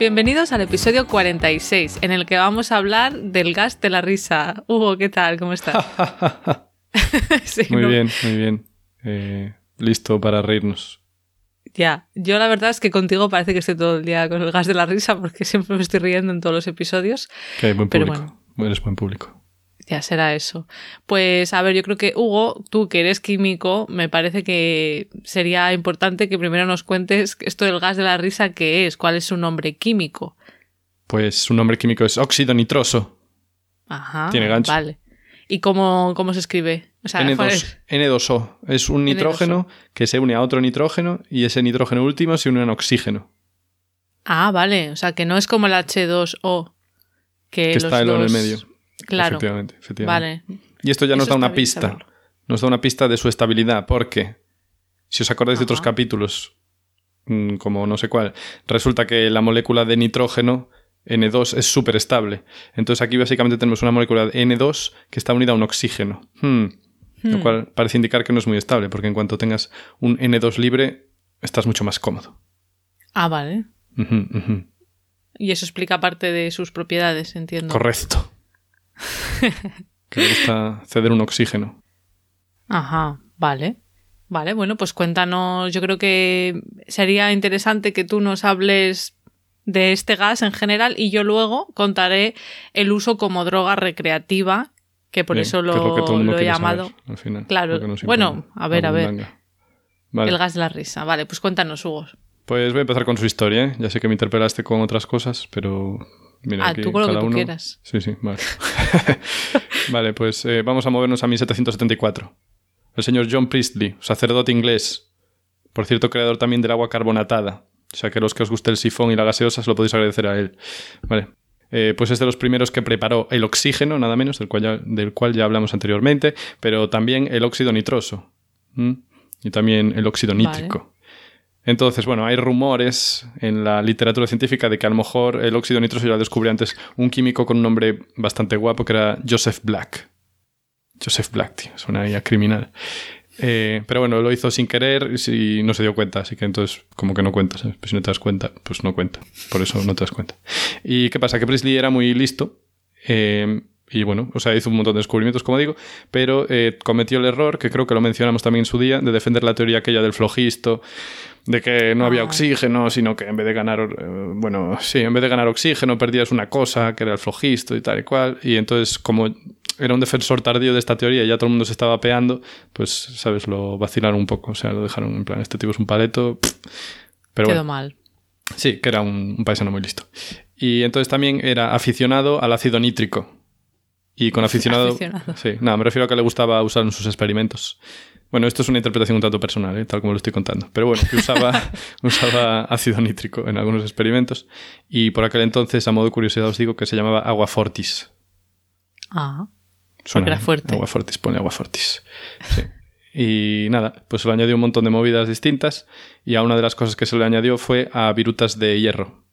Bienvenidos al episodio 46, en el que vamos a hablar del gas de la risa. Hugo, ¿qué tal? ¿Cómo estás? muy bien, muy bien. Eh, listo para reírnos. Ya, yo la verdad es que contigo parece que estoy todo el día con el gas de la risa porque siempre me estoy riendo en todos los episodios. Que hay buen público. Eres buen público ya será eso. Pues a ver, yo creo que Hugo, tú que eres químico, me parece que sería importante que primero nos cuentes esto del gas de la risa, ¿qué es? ¿Cuál es su nombre químico? Pues su nombre químico es óxido nitroso. Ajá. Tiene gancho. Vale. ¿Y cómo, cómo se escribe? N2, o Es un nitrógeno que se une a otro nitrógeno y ese nitrógeno último se une a un oxígeno. Ah, vale. O sea, que no es como el H2O. Que, está el O en el medio. Claro. Efectivamente, efectivamente. Vale. Y esto ya nos da una pista. Nos da una pista de su estabilidad, porque si os acordáis de otros capítulos, mm, como no sé cuál, resulta que la molécula de nitrógeno N2 es súper estable. Entonces aquí básicamente tenemos una molécula de N2 que está unida a un oxígeno. Hmm. Lo hmm. cual parece indicar que no es muy estable, porque en cuanto tengas un N2 libre, estás mucho más cómodo. Ah, vale. Y eso explica parte de sus propiedades, entiendo. Correcto que le gusta ceder un oxígeno. Ajá, vale. Vale, bueno, pues cuéntanos, yo creo que sería interesante que tú nos hables de este gas en general y yo luego contaré el uso como droga recreativa, que por eso lo, he llamado. al final, claro, bueno, a ver, a ver. El gas de la risa. Vale, pues cuéntanos, Hugo. Pues voy a empezar con su historia. ¿eh? Ya sé que me interpelaste con otras cosas, pero Mira, ah, tú con lo que tú quieras. Sí, sí, vale. vale, pues eh, vamos a movernos a 1774. El señor John Priestley, sacerdote inglés, por cierto, creador también del agua carbonatada. O sea que los que os guste el sifón y la gaseosa se lo podéis agradecer a él. Vale. Eh, pues es de los primeros que preparó el oxígeno, nada menos, del cual ya, del cual ya hablamos anteriormente, pero también el óxido nitroso. Y también el óxido nítrico. Entonces, bueno, hay rumores en la literatura científica de que a lo mejor el óxido nitroso ya lo descubrió antes un químico con un nombre bastante guapo que era Joseph Black. Joseph Black, tío, suena ahí a criminal. Eh, pero bueno, lo hizo sin querer y no se dio cuenta, así que entonces como que no cuenta, ¿sabes? Pues si no te das cuenta, pues no cuenta. Por eso no te das cuenta. ¿Y qué pasa? Que Priestley era muy listo. Eh, y bueno, o sea, hizo un montón de descubrimientos, como digo, pero eh, cometió el error, que creo que lo mencionamos también en su día, de defender la teoría aquella del flojisto, de que no había ah. oxígeno, sino que en vez de ganar, eh, bueno, sí, en vez de ganar oxígeno perdías una cosa, que era el flojisto y tal y cual. Y entonces, como era un defensor tardío de esta teoría y ya todo el mundo se estaba peando, pues, ¿sabes? Lo vacilaron un poco. O sea, lo dejaron en plan, este tipo es un paleto. Pero Quedó mal. Sí, que era un, un paisano muy listo. Y entonces también era aficionado al ácido nítrico. Y con aficionado, aficionado. Sí, nada, me refiero a que le gustaba usar en sus experimentos. Bueno, esto es una interpretación un tanto personal, ¿eh? tal como lo estoy contando. Pero bueno, que usaba, usaba ácido nítrico en algunos experimentos. Y por aquel entonces, a modo de curiosidad, os digo que se llamaba agua fortis. Ah. Suena, era fuerte. Agua fortis, pone agua fortis. Sí. Y nada, pues se le añadió un montón de movidas distintas. Y a una de las cosas que se le añadió fue a virutas de hierro.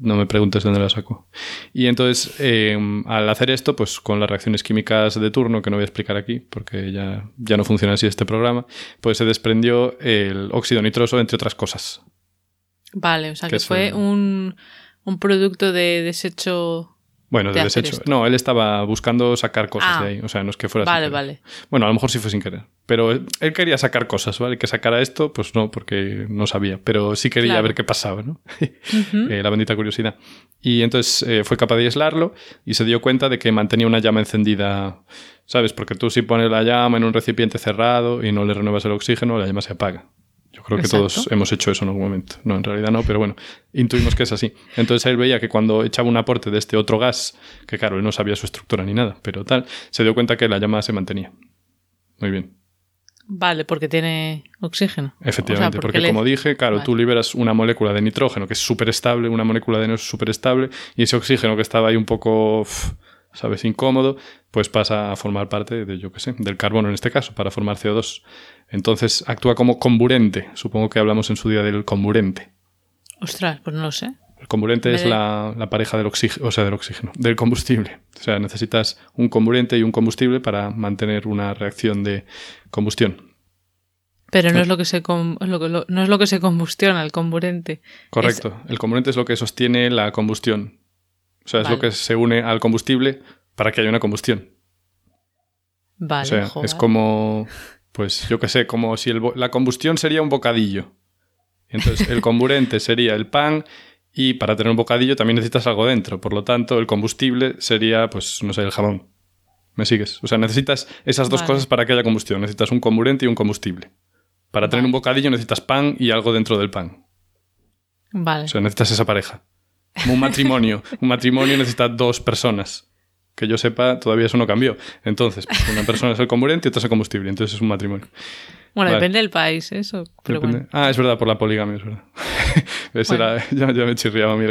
No me preguntes dónde la sacó. Y entonces, em, al hacer esto, pues con las reacciones químicas de turno, que no voy a explicar aquí, porque ya, ya no funciona así este programa, pues se desprendió el óxido nitroso, entre otras cosas. Vale, o sea que, fue un, un producto de desecho bueno, de, desecho. No, él estaba buscando sacar cosas de ah. ahí. O sea, no es que fuera Vale, vale. Bueno, a lo mejor sí fue sin querer. Pero él quería sacar cosas, ¿vale? Que sacara esto, pues no, porque no sabía. Pero sí quería ver qué pasaba, ¿no? Eh, la bendita curiosidad. Y entonces eh, fue capaz de aislarlo y se dio cuenta de que mantenía una llama encendida. ¿Sabes? Porque tú si pones la llama en un recipiente cerrado y no le renuevas el oxígeno, la llama se apaga. Yo creo que todos hemos hecho eso en algún momento. No, en realidad no, pero bueno, intuimos que es así. Entonces él veía que cuando echaba un aporte de este otro gas, que claro, él no sabía su estructura ni nada, pero tal, se dio cuenta que la llama se mantenía. Muy bien. Vale, porque tiene oxígeno. Efectivamente, O sea, porque, le- como dije, claro, Vale. tú liberas una molécula de nitrógeno que es súper estable, una molécula de NO2 súper estable, y ese oxígeno que estaba ahí un poco, ¿sabes?, incómodo, pues pasa a formar parte de, yo qué sé, del carbono en este caso, para formar CO2. Entonces actúa como comburente. Supongo que hablamos en su día del comburente. Ostras, pues no lo sé. El comburente es la, la pareja del oxígeno, o sea, del oxígeno, del combustible. O sea, necesitas un comburente y un combustible para mantener una reacción de combustión. Pero no es lo que se lo lo- no es lo que se combustiona, el comburente. Correcto. El comburente es lo que sostiene la combustión. O sea, es lo que se une al combustible para que haya una combustión. Vale, o sea, joder. es como, pues yo qué sé, como si el la combustión sería un bocadillo. Entonces, el comburente sería el pan y para tener un bocadillo también necesitas algo dentro. Por lo tanto, el combustible sería, pues, no sé, el jamón. ¿Me sigues? O sea, necesitas esas dos Vale. cosas para que haya combustión. Necesitas un comburente y un combustible. Para tener un bocadillo necesitas pan y algo dentro del pan. Vale. O sea, necesitas esa pareja. Como un matrimonio. un matrimonio necesita dos personas. Que yo sepa, todavía eso no cambió. Entonces, pues, una persona es el comburente y otra es el combustible. Entonces es un matrimonio. bueno, vale. depende del país, eso. Pero Depende- bueno. Ah, es verdad, por la poligamia, es verdad. Ese Bueno. era- ya, ya me chirriaba mi.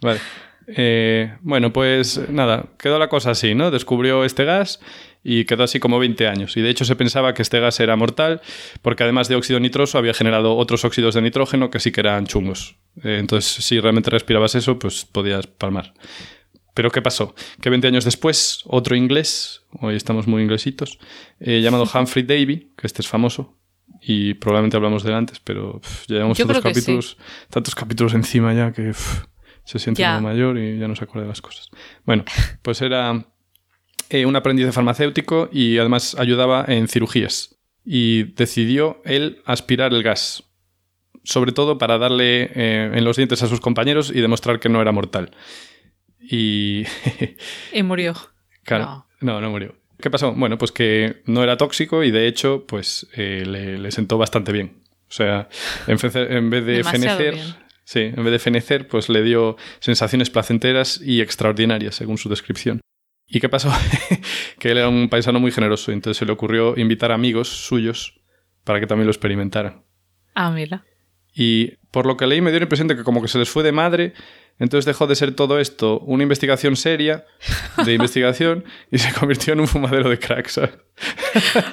Vale. Eh, bueno, pues nada, quedó la cosa así, ¿no? Descubrió este gas y quedó así como 20 años. Y de hecho se pensaba que este gas era mortal porque además de óxido nitroso había generado otros óxidos de nitrógeno que sí que eran chungos. Eh, entonces, si realmente respirabas eso, pues podías palmar. Pero ¿qué pasó? Que 20 años después, otro inglés, hoy estamos muy inglesitos, eh, llamado Humphrey Davy, que este es famoso, y probablemente hablamos de él antes, pero pff, ya llevamos tantos sí. capítulos, tantos capítulos encima ya que pff, se siente Ya. mayor y ya no se acuerda de las cosas. Bueno, pues era eh, un aprendiz de farmacéutico y además ayudaba en cirugías. Y decidió él aspirar el gas, sobre todo para darle eh, en los dientes a sus compañeros y demostrar que no era mortal. Y Y murió. Claro. No. no, murió. ¿Qué pasó? Bueno, pues que no era tóxico y de hecho, pues eh, le, le sentó bastante bien. O sea, en, vez de fenecer, bien. sí, en vez de fenecer, pues le dio sensaciones placenteras y extraordinarias, según su descripción. ¿Y qué pasó? que él era un paisano muy generoso, entonces se le ocurrió invitar amigos suyos para que también lo experimentaran. Ah, mira. Y por lo que leí me dio la impresión de que como que se les fue de madre, entonces dejó de ser todo esto una investigación seria de investigación y se convirtió en un fumadero de crack, ¿sabes?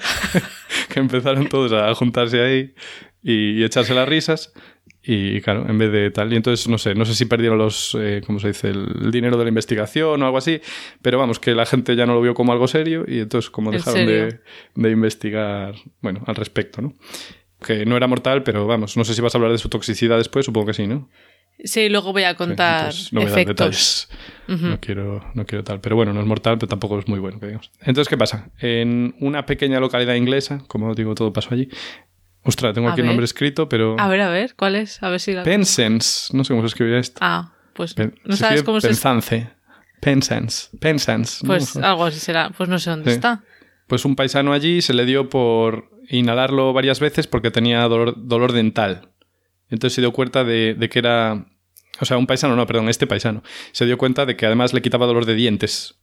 que empezaron todos a juntarse ahí y, y echarse las risas y claro, en vez de tal. Y entonces, no sé, no sé si perdieron los, eh, ¿cómo se dice?, el, dinero de la investigación o algo así, pero vamos, que la gente ya no lo vio como algo serio y entonces como ¿En dejaron de, de investigar, bueno, al respecto, ¿no? Que no era mortal, pero vamos, no sé si vas a hablar de su toxicidad después, supongo que sí, ¿no? Sí, luego voy a contar entonces no voy a dar efectos. detalles. No quiero, no quiero tal. Pero bueno, no es mortal, pero tampoco es muy bueno, que digamos. Entonces, ¿qué pasa? En una pequeña localidad inglesa, como digo, todo pasó allí. Ostras, tengo A aquí el ver. nombre escrito, pero. A ver, a ver, ¿cuál es? A ver si la... Penzance. No sé cómo se escribía esto. Ah, pues Pen- no sabes cómo se... Penzance. Penzance. Penzance. ¿no? Pues algo así será. Pues no sé dónde Sí. está. Pues un paisano allí se le dio por inhalarlo varias veces porque tenía dolor, dolor dental. Entonces se dio cuenta de, de que era... O sea, un paisano, no, perdón, este paisano. Se dio cuenta de que además le quitaba dolor de dientes.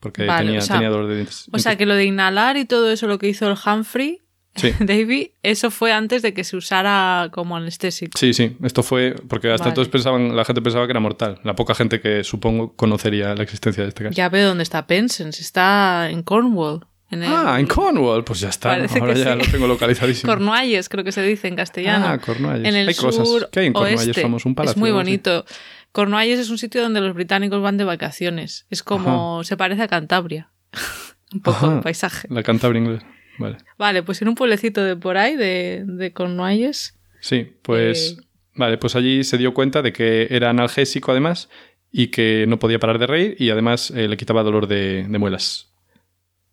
Porque Vale, tenía, o sea- tenía dolor de dientes. O sea, que lo de inhalar y todo eso, lo que hizo el Humphrey, Sí. Davy, eso fue antes de que se usara como anestésico. Sí, sí, esto fue porque hasta Vale. entonces pensaban, la gente pensaba que era mortal. La poca gente que supongo conocería la existencia de este gas. Ya veo dónde está Penzance, está en Cornwall. En el- Ah, en Cornwall, pues ya está. Parece Ahora ya sí. lo tengo localizadísimo. Cornualles, creo que se dice en castellano. Ah, Cornualles. En el Hay sur cosas. ¿Qué hay en Cornualles? oeste. Somos un palacio. Es muy así. bonito. Cornualles es un sitio donde los británicos van de vacaciones. Es como, se parece a Cantabria. un poco Ajá. el paisaje. La Cantabria inglés. Vale. Vale, pues en un pueblecito de por ahí, de, de Cornualles. Sí, pues. Eh. Vale, pues allí se dio cuenta de que era analgésico además y que no podía parar de reír y además eh, le quitaba dolor de, de muelas.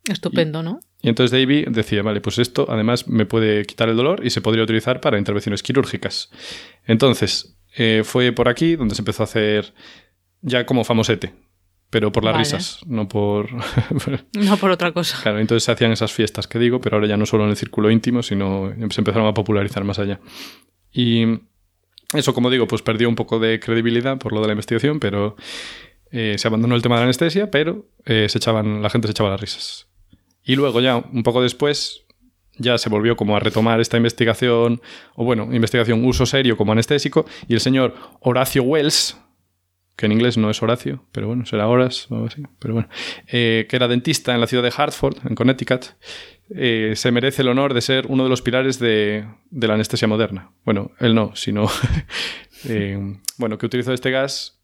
Estupendo, ¿no? Y entonces Davy decía, vale, pues esto además me puede quitar el dolor y se podría utilizar para intervenciones quirúrgicas. Entonces, eh, fue por aquí donde se empezó a hacer ya como famosete, pero por las Vale. risas, no por... No por otra cosa. claro, entonces se hacían esas fiestas que digo, pero ahora ya no solo en el círculo íntimo, sino se empezaron a popularizar más allá. Y eso, como digo, pues perdió un poco de credibilidad por lo de la investigación, pero eh, se abandonó el tema de la anestesia, pero eh, se echaban, la gente se echaba las risas. Y luego ya, un poco después, ya se volvió como a retomar esta investigación, o bueno, investigación uso serio como anestésico, y el señor Horacio Wells, que en inglés no es Horacio, pero bueno, será Horas o algo así, pero bueno, eh, que era dentista en la ciudad de Hartford, en Connecticut, eh, se merece el honor de ser uno de los pilares de, de la anestesia moderna. Bueno, él no, sino, eh, bueno, que utilizó este gas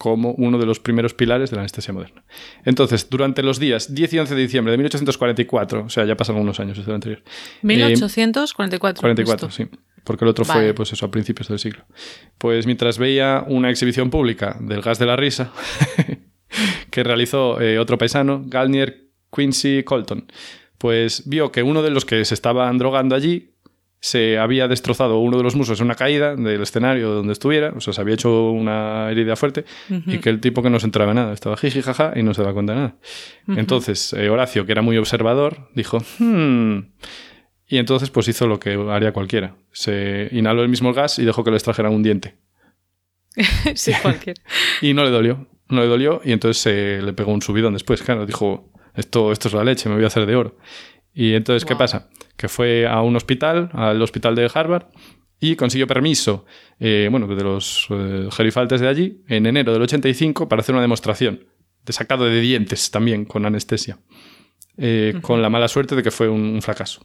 como uno de los primeros pilares de la anestesia moderna. Entonces, durante los días 10 y 11 de diciembre de 1844, o sea, ya pasan unos años desde el anterior. 1844. 44, sí. Porque el otro Vale. fue, pues eso, a principios del siglo. Pues mientras veía una exhibición pública del gas de la risa, que realizó eh, otro paisano, Galnier Quincy Colton, pues vio que uno de los que se estaban drogando allí se había destrozado uno de los musos en una caída del escenario donde estuviera, o sea, se había hecho una herida fuerte y que el tipo que no se enteraba de nada, estaba jiji jaja y no se daba cuenta de nada. Entonces, eh, Horacio, que era muy observador, dijo, "Hmm". y entonces pues hizo lo que haría cualquiera. Se inhaló el mismo gas y dejó que le extrajeran un diente. sí, cualquier. Y no le dolió, no le dolió y entonces se le pegó un subidón después, claro, dijo, esto, esto es la leche, me voy a hacer de oro. Y entonces, ¿qué pasa? Que fue a un hospital, al hospital de Harvard, y consiguió permiso, eh, bueno, de los eh, gerifaltes de allí, en enero del 85, para hacer una demostración de sacado de dientes también con anestesia. Eh, Con la mala suerte de que fue un, un fracaso.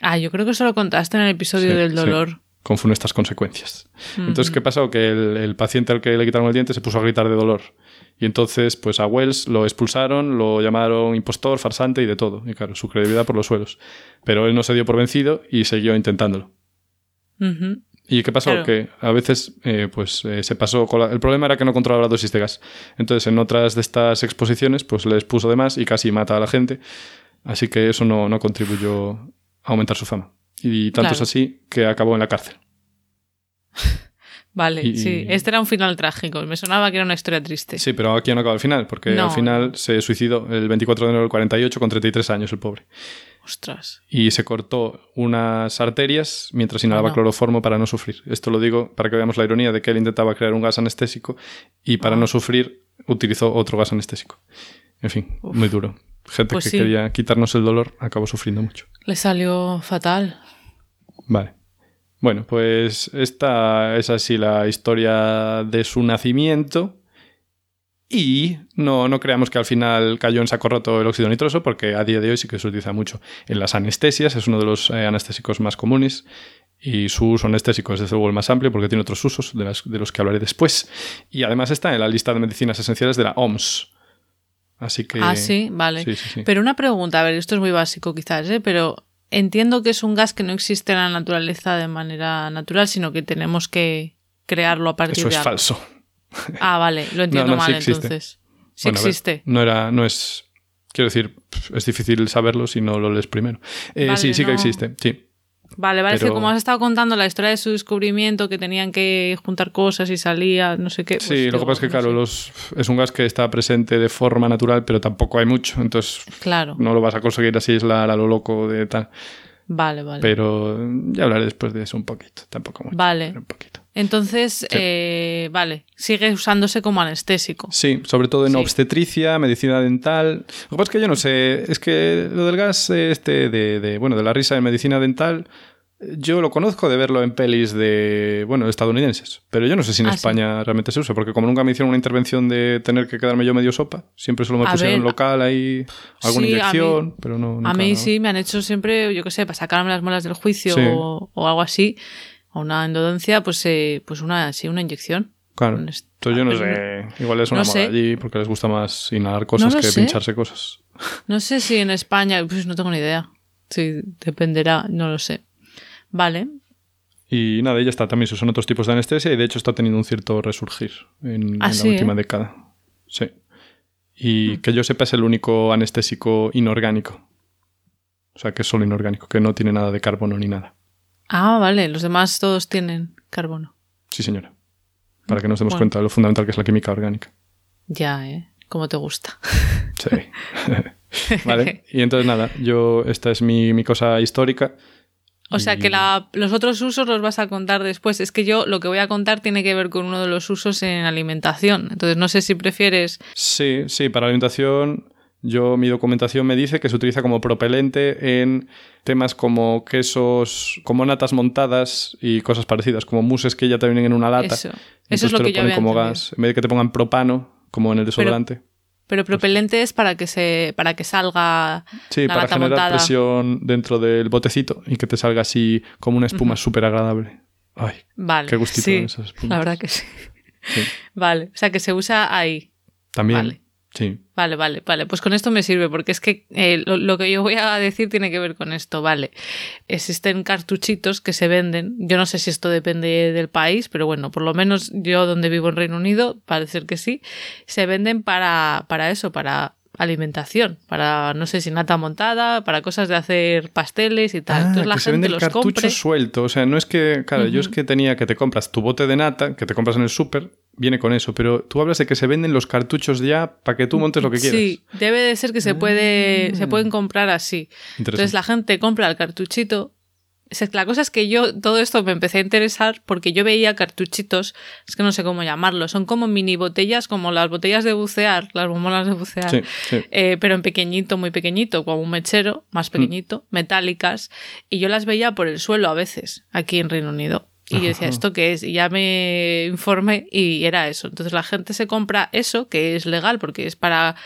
Ah, yo creo que eso lo contaste en el episodio Sí, del sí. dolor. con funestas consecuencias. Entonces, ¿qué pasó? Que el, el paciente al que le quitaron el diente se puso a gritar de dolor. Y entonces, pues a Wells lo expulsaron, lo llamaron impostor, farsante y de todo. Y claro, su credibilidad por los suelos. Pero él no se dio por vencido y siguió intentándolo. ¿Y qué pasó? Claro. Que a veces eh, pues eh, se pasó con la- El problema era que no controlaba la dosis de gas. Entonces, en otras de estas exposiciones, pues les puso de más y casi mata a la gente. Así que eso no, no contribuyó a aumentar su fama. Y tanto es así que acabó en la cárcel. Vale, Y- sí. Este era un final trágico. Me sonaba que era una historia triste. Sí, pero aquí no acaba el final, porque No. al final se suicidó el 24 de enero del 48 con 33 años el pobre. Ostras. Y se cortó unas arterias mientras inhalaba no. cloroformo para no sufrir. Esto lo digo para que veamos la ironía de que él intentaba crear un gas anestésico y para Ah. no sufrir utilizó otro gas anestésico. En fin, Uf. muy duro. Gente Pues que sí. quería quitarnos el dolor acabó sufriendo mucho. Le salió fatal. Vale. Bueno, pues esta es así la historia de su nacimiento. Y no, no creamos que al final cayó en saco roto el óxido nitroso, porque a día de hoy sí que se utiliza mucho en las anestesias, es uno de los eh, anestésicos más comunes. Y su uso anestésico es desde luego el más amplio porque tiene otros usos de, las- de los que hablaré después. Y además está en la lista de medicinas esenciales de la OMS. Así que. Ah, sí, vale. Sí, sí, sí. Pero una pregunta, a ver, esto es muy básico quizás, ¿eh? pero entiendo que es un gas que no existe en la naturaleza de manera natural, sino que tenemos que crearlo a partir Eso de es algo. falso. Ah, vale, lo entiendo no, sí mal existe. entonces. Sí Bueno, a ver, existe. no era, no es. Quiero decir, es difícil saberlo si no lo lees primero. Eh, Vale, sí, sí que no. existe, sí. Vale, vale, es que pero- como has estado contando la historia de su descubrimiento, que tenían que juntar cosas y salía, no sé qué. pues sí, lo que pasa es que, no claro, los, es un gas que está presente de forma natural, pero tampoco hay mucho. Entonces, Claro, no lo vas a conseguir así aislar a lo loco de tal. vale, vale. Pero ya hablaré después de eso un poquito. Tampoco mucho. Vale. pero un poquito. Entonces, eh, vale, sigue usándose como anestésico. Sí, sobre todo en Sí. obstetricia, medicina dental. Lo que pasa es que yo no sé, es que lo del gas este de, de, bueno, de la risa en medicina dental, yo lo conozco de verlo en pelis de, bueno, estadounidenses, pero yo no sé si en Ah, sí. España realmente se usa, porque como nunca me hicieron una intervención de tener que quedarme yo medio sopa, siempre solo me A pusieron ver, local ahí alguna sí, inyección, mí- pero no A mí sí, me han hecho siempre, yo qué sé, para sacarme las muelas del juicio Sí. o, o algo así, o una endodoncia, pues, eh, pues una, sí, una inyección. Claro. Un est- Entonces yo no sé, igual es una no moda sé. allí porque les gusta más inhalar cosas que sé. pincharse cosas. No sé si en España, pues no tengo ni idea. Sí, dependerá, no lo sé. Vale, Y nada, ya está. También se usan otros tipos de anestesia y de hecho está teniendo un cierto resurgir en, Ah, en sí, la última ¿eh? década. Sí. Y Mm. que yo sepa es el único anestésico inorgánico. O sea, que es solo inorgánico, que no tiene nada de carbono ni nada. Ah, vale, los demás todos tienen carbono. Sí, señora. Para que nos demos Bueno. cuenta de lo fundamental que es la química orgánica. Ya, ¿eh? Como te gusta. Sí. vale. Y entonces nada, yo, esta es mi, mi cosa histórica. O sea que la- los otros usos los vas a contar después. Es que yo lo que voy a contar tiene que ver con uno de los usos en alimentación. Entonces no sé si prefieres... Sí, sí, para alimentación. Yo, mi documentación me dice que se utiliza como propelente en temas como quesos, como natas montadas y cosas parecidas, como muses que ya te vienen en una lata. Eso, eso es lo que yo había como entendido. gas, en vez de que te pongan propano, como en el desodorante. Pero propelente es para que se para que salga sí, la para lata generar montada. presión dentro del botecito y que te salga así como una espuma súper agradable. Ay, Vale. qué gustito sí, esas espumas. La verdad que sí. Sí. Vale, o sea que se usa ahí. También. Vale. Vale, vale, vale. Pues con esto me sirve, porque es que eh, lo, lo que yo voy a decir tiene que ver con esto, vale. Existen cartuchitos que se venden. Yo no sé si esto depende del país, pero bueno, por lo menos yo donde vivo en Reino Unido, parece que sí, se venden para, para eso, para alimentación, para no sé si nata montada, para cosas de hacer pasteles y tal. Ah, Entonces la que se vende gente el los cartucho compre. suelto. O sea, no es que. Claro, yo es que tenía que te compras tu bote de nata, que te compras en el súper, viene con eso. Pero tú hablas de que se venden los cartuchos ya para que tú montes lo que quieras. Sí, debe de ser que se puede, Ah. se pueden comprar así. Entonces la gente compra el cartuchito. La cosa es que yo todo esto me empecé a interesar porque yo veía cartuchitos, es que no sé cómo llamarlo, son como mini botellas, como las botellas de bucear, las bombonas de bucear, Sí, sí. eh, pero en pequeñito, muy pequeñito, como un mechero, Mm. más pequeñito, metálicas, y yo las veía por el suelo a veces, aquí en Reino Unido. Y yo decía. ¿esto qué es? Y ya me informé y era eso. Entonces la gente se compra eso, que es legal porque es para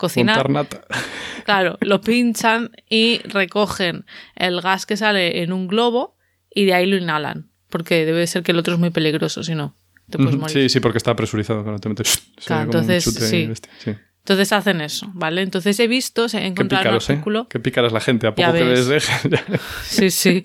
cocinar. Nata. Claro, lo pinchan y recogen el gas que sale en un globo y de ahí lo inhalan. Porque debe ser que el otro es muy peligroso, si no, te puedes morir. Sí, sí, porque está presurizado. Claro, te metes. Claro, un entonces, sí. Entonces hacen eso, ¿vale? Entonces he visto, he encontrado un pícaros, ¿eh? artículo. Qué pícaras la gente. A poco que les dejan. Sí, sí.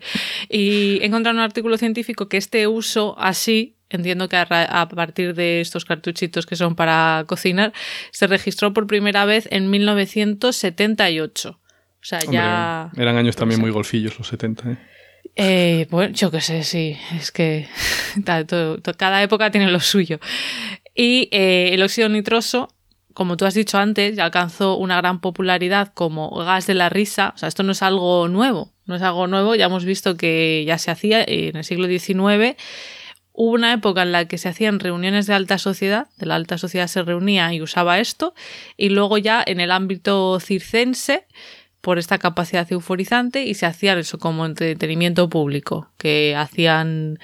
Y he encontrado un artículo científico que este uso así, entiendo que a, a partir de estos cartuchitos que son para cocinar, se registró por primera vez en 1978. O sea, ya... Eran años también muy golfillos los 70. ¿eh? Eh, bueno, yo qué sé, sí, es que todo- cada época tiene lo suyo. Y eh, el óxido nitroso, como tú has dicho antes, ya alcanzó una gran popularidad como gas de la risa. O sea, esto no es algo nuevo, no es algo nuevo, ya hemos visto que ya se hacía en el siglo XIX. Hubo una época en la que se hacían reuniones de alta sociedad, de la alta sociedad se reunía y usaba esto, y luego ya en el ámbito circense, por esta capacidad euforizante, y se hacían eso como entretenimiento público, que hacían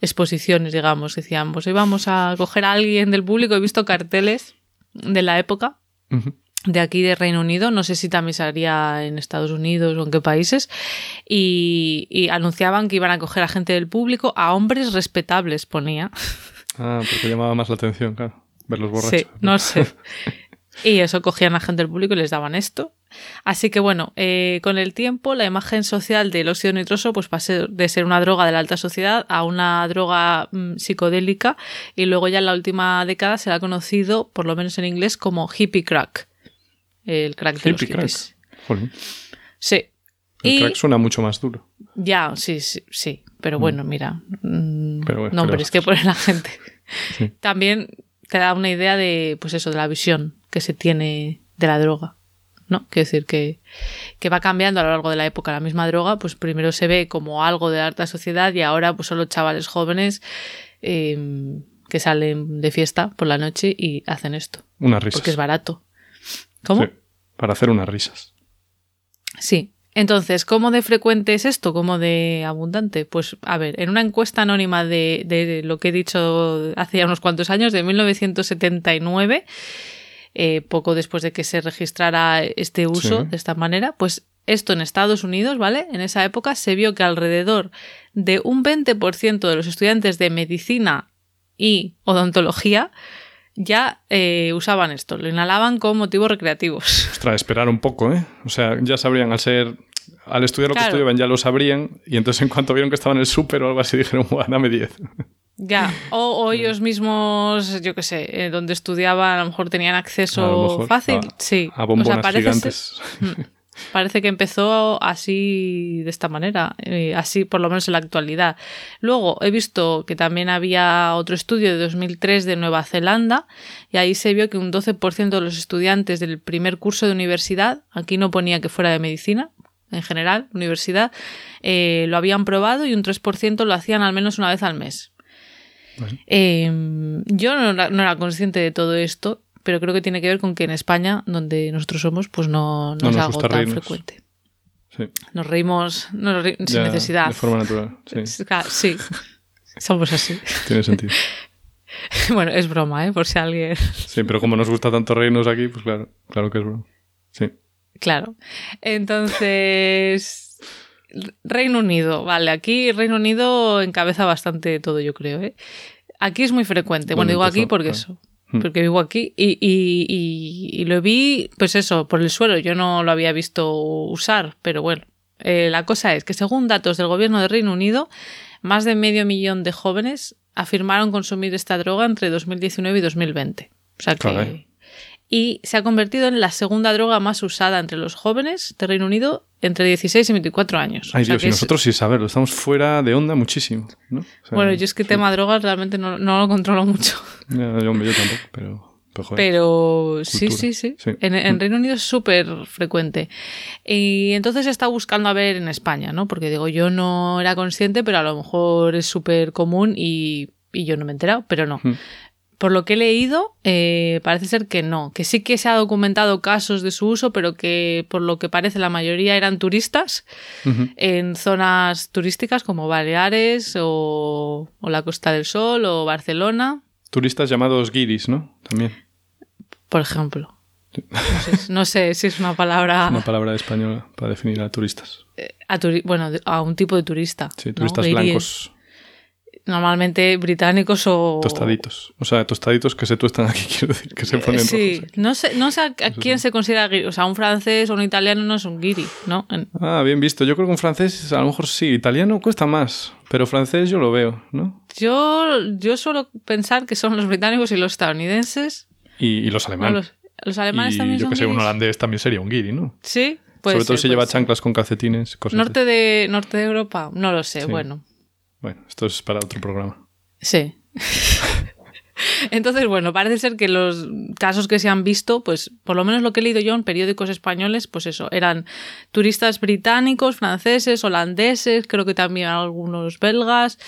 exposiciones, digamos, decían, pues hoy vamos a coger a alguien del público, he visto carteles de la época. De aquí de Reino Unido, no sé si también se haría en Estados Unidos o en qué países, y, y anunciaban que iban a coger a gente del público, a hombres respetables, ponía. Ah, porque llamaba más la atención, claro. Verlos borrachos. Sí, no sé. Y eso cogían a gente del público y les daban esto. Así que bueno, eh, con el tiempo la imagen social del óxido nitroso pues pasó de ser una droga de la alta sociedad a una droga mm, psicodélica y luego ya en la última década se la ha conocido, por lo menos en inglés, como hippie crack. El crack de los Hippie crack. hippies. Jolín. Sí. El Y crack suena mucho más duro. ya, sí, sí, sí. Pero bueno, mira. mm, Pero bueno, ¿qué le nombres a que pone la gente. Sí. También te da una idea de, pues eso, de la visión que se tiene de la droga. ¿No? Quiero decir que, que va cambiando a lo largo de la época. La misma droga, pues primero se ve como algo de la alta sociedad y ahora pues solo chavales jóvenes eh, que salen de fiesta por la noche y hacen esto. Unas risas. Porque es barato. ¿Cómo? Sí, para hacer unas risas. Sí. Entonces, ¿cómo de frecuente es esto? ¿Cómo de abundante? Pues, a ver, en una encuesta anónima de, de lo que he dicho hace ya unos cuantos años, de 1979, eh, poco después de que se registrara este uso Sí. de esta manera, pues esto en Estados Unidos, ¿vale? En esa época se vio que alrededor de un 20% de los estudiantes de medicina y odontología ya eh, usaban esto, lo inhalaban con motivos recreativos. Ostras, esperar un poco, ¿eh? O sea, ya sabrían al ser. Al estudiar lo Claro. que estudiaban ya lo sabrían y entonces en cuanto vieron que estaba en el súper o algo así dijeron, "Buah, dame 10. Ya, o, o ellos mismos, yo qué sé, eh, donde estudiaban, a lo mejor tenían acceso mejor fácil. a- sí, A bombonas parece, gigantes. ser- parece que empezó así, de esta manera, eh, así por lo menos en la actualidad. Luego he visto que también había otro estudio de 2003 de Nueva Zelanda y ahí se vio que un 12% de los estudiantes del primer curso de universidad, aquí no ponía que fuera de medicina, en general, universidad, eh, lo habían probado y un 3% lo hacían al menos una vez al mes. Bueno. Eh, yo no era, no era consciente de todo esto, pero creo que tiene que ver con que en España, donde nosotros somos, pues no, no, No es algo tan reírnos. frecuente. Sí. Nos reímos, nos sin necesidad. De forma natural. Sí, somos así. tiene sentido. bueno, es broma, ¿eh? Por si alguien... Sí, pero como nos gusta tanto reírnos aquí, pues claro, claro que es broma. Sí. Claro. Entonces, Reino Unido, vale, aquí Reino Unido encabeza bastante todo, yo creo. ¿eh? Aquí es muy frecuente. Bueno, ¿Dónde digo aquí porque Claro. eso. Hmm. Porque vivo aquí y, y- y- y lo vi, pues eso, por el suelo. Yo no lo había visto usar, pero bueno. Eh, la cosa es que según datos del gobierno de Reino Unido, más de medio millón de jóvenes afirmaron consumir esta droga entre 2019 y 2020. O sea que... Caray. Y se ha convertido en la segunda droga más usada entre los jóvenes de Reino Unido entre 16 y 24 años. Ay, O sea Dios, y es- nosotros sí saberlo, estamos fuera de onda muchísimo. ¿no? O sea, Bueno, yo es que sí. tema drogas realmente no, no lo controlo mucho. Yo, tampoco, pero. pero, joder. Pero sí, sí, sí. Sí. En, en Mm. Reino Unido es súper frecuente. Y entonces he estado buscando a ver en España, ¿no? Porque digo, yo no era consciente, pero a lo mejor es súper común y, y yo no me he enterado, pero no. Por lo que he leído, eh, parece ser que no, que sí que se ha documentado casos de su uso, pero que por lo que parece la mayoría eran turistas en zonas turísticas como Baleares o, o la Costa del Sol o Barcelona, Turistas llamados guiris, ¿no? También. por ejemplo. No sé, no sé si es una palabra Una palabra española para definir a turistas. a turi- bueno, a un tipo de turista. Sí, turistas blancos, Normalmente británicos o tostaditos. O sea, tostaditos que se tuestan aquí, quiero decir, que se ponen Sí, rojos no sé, no sé a, a quién se considera guiri. O sea, un francés o un italiano no es un guiri, ¿no? En- Ah, bien visto. Yo creo que un francés, a lo mejor sí. Italiano cuesta más, pero francés yo lo veo, ¿no? Yo, yo suelo pensar que son los británicos y los estadounidenses. Y, y los alemanes. Los, los alemanes y también yo son que sé, un holandés también sería un guiri, ¿no? Sí, puede Sobre todo si lleva ser. chanclas con calcetines, cosas Norte de, norte de Europa, no lo sé, Sí. bueno. Bueno, esto es para otro programa. Sí. Entonces, bueno, parece ser que los casos que se han visto, pues por lo menos lo que he leído yo en periódicos españoles, pues eso, eran turistas británicos, franceses, holandeses, creo que también algunos belgas.